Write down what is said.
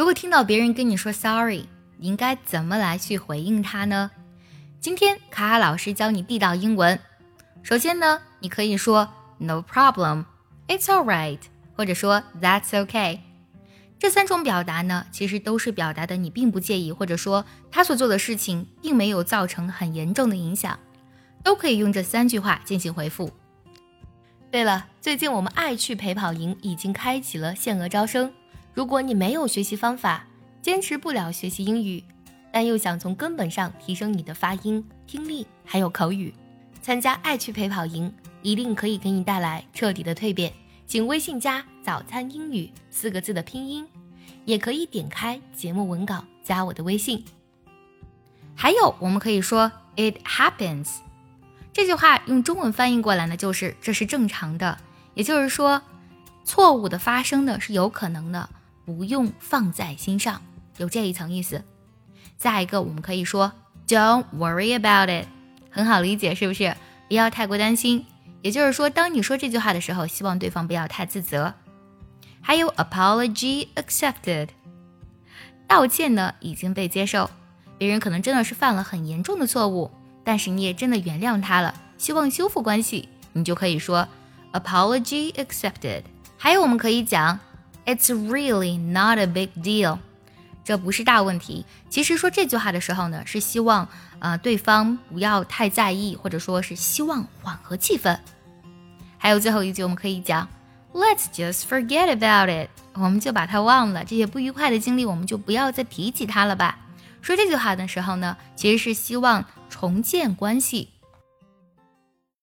如果听到别人跟你说 sorry，你应该怎么来去回应他呢？今天卡卡老师教你地道英文。首先呢，你可以说 no problem，it's all right，或者说 that's okay。这三种表达呢，其实都是表达的你并不介意，或者说他所做的事情并没有造成很严重的影响，都可以用这三句话进行回复。对了，最近我们爱趣陪跑营已经开启了限额招生。如果你没有学习方法，坚持不了学习英语，但又想从根本上提升你的发音、听力还有口语，参加爱趣陪跑营一定可以给你带来彻底的蜕变。请微信加“早餐英语”四个字的拼音，也可以点开节目文稿加我的微信。还有，我们可以说 “It happens”。这句话用中文翻译过来呢，就是这是正常的，也就是说，错误的发生呢是有可能的，不用放在心上，有这一层意思。再一个，我们可以说 "Don't worry about it"，很好理解，是不是？不要太过担心。也就是说，当你说这句话的时候，希望对方不要太自责。还有 "apology accepted"，道歉呢已经被接受，别人可能真的是犯了很严重的错误。但是你也真的原谅他了，希望修复关系，你就可以说 apology accepted。还有我们可以讲 it's really not a big deal，这不是大问题。其实说这句话的时候呢，是希望呃对方不要太在意，或者说是希望缓和气氛。还有最后一句，我们可以讲 let's just forget about it，我们就把它忘了，这些不愉快的经历，我们就不要再提起它了吧。说这句话的时候呢，其实是希望重建关系，